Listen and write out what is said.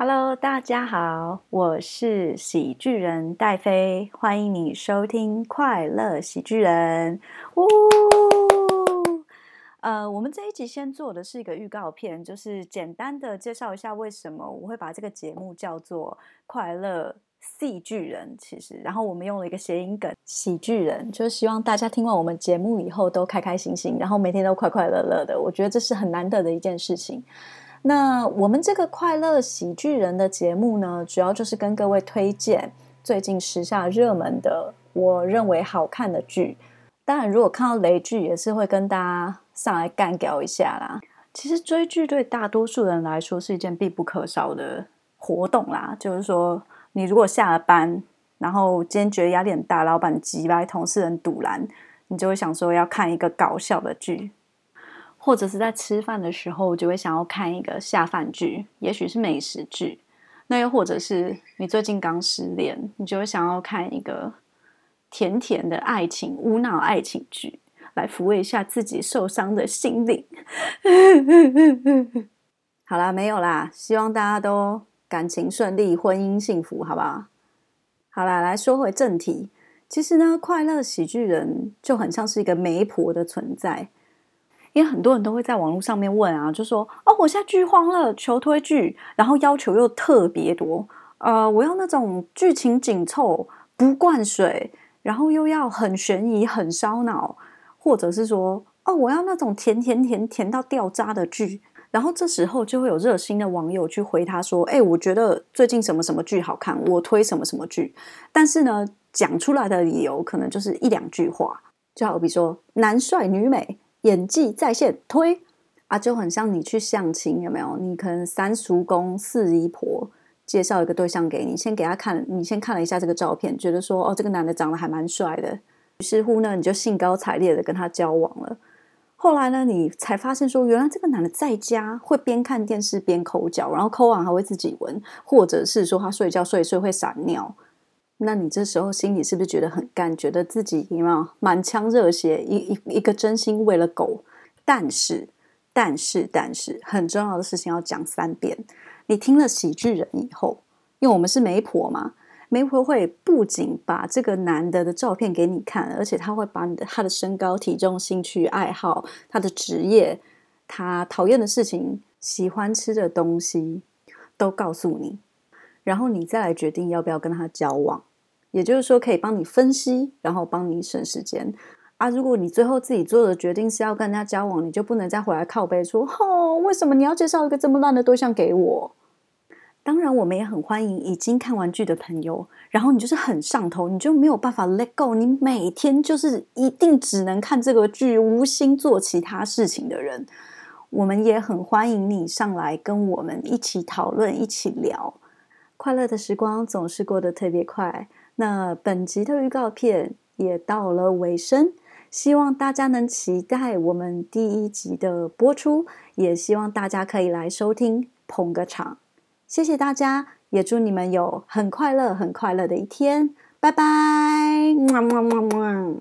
Hello，大家好，我是喜剧人戴飞，欢迎你收听快乐喜剧人。呜，呃，我们这一集先做的是一个预告片，就是简单的介绍一下为什么我会把这个节目叫做快乐戏剧人。其实，然后我们用了一个谐音梗“喜剧人”，就是希望大家听完我们节目以后都开开心心，然后每天都快快乐乐的。我觉得这是很难得的一件事情。那我们这个快乐喜剧人的节目呢，主要就是跟各位推荐最近时下热门的，我认为好看的剧。当然，如果看到雷剧，也是会跟大家上来干掉一下啦。其实追剧对大多数人来说是一件必不可少的活动啦。就是说，你如果下了班，然后今天觉得压力很大，老板急来，同事人堵拦，你就会想说要看一个搞笑的剧。或者是在吃饭的时候，就会想要看一个下饭剧，也许是美食剧。那又或者是你最近刚失恋，你就会想要看一个甜甜的爱情、无脑爱情剧，来抚慰一下自己受伤的心灵。好啦，没有啦，希望大家都感情顺利，婚姻幸福，好不好？好啦，来说回正题。其实呢，快乐喜剧人就很像是一个媒婆的存在。因为很多人都会在网络上面问啊，就说哦，我现在剧荒了，求推剧，然后要求又特别多，呃，我要那种剧情紧凑、不灌水，然后又要很悬疑、很烧脑，或者是说哦，我要那种甜甜甜甜到掉渣的剧。然后这时候就会有热心的网友去回他说，哎，我觉得最近什么什么剧好看，我推什么什么剧。但是呢，讲出来的理由可能就是一两句话，就好比说男帅女美。演技在线推啊，就很像你去相亲，有没有？你可能三叔公四姨婆介绍一个对象给你，先给他看，你先看了一下这个照片，觉得说哦，这个男的长得还蛮帅的，于是乎呢，你就兴高采烈的跟他交往了。后来呢，你才发现说，原来这个男的在家会边看电视边抠脚，然后抠完还会自己闻，或者是说他睡觉睡睡会撒尿。那你这时候心里是不是觉得很干？觉得自己有没有满腔热血，一一一个真心为了狗？但是，但是，但是，很重要的事情要讲三遍。你听了喜剧人以后，因为我们是媒婆嘛，媒婆会不仅把这个男的的照片给你看，而且他会把你的他的身高、体重、兴趣爱好、他的职业、他讨厌的事情、喜欢吃的东西都告诉你，然后你再来决定要不要跟他交往。也就是说，可以帮你分析，然后帮你省时间啊。如果你最后自己做的决定是要跟人家交往，你就不能再回来靠背说：“哦，为什么你要介绍一个这么烂的对象给我？”当然，我们也很欢迎已经看完剧的朋友，然后你就是很上头，你就没有办法 let go，你每天就是一定只能看这个剧，无心做其他事情的人。我们也很欢迎你上来跟我们一起讨论，一起聊。快乐的时光总是过得特别快。那本集的预告片也到了尾声，希望大家能期待我们第一集的播出，也希望大家可以来收听捧个场。谢谢大家，也祝你们有很快乐、很快乐的一天。拜拜，么么么么。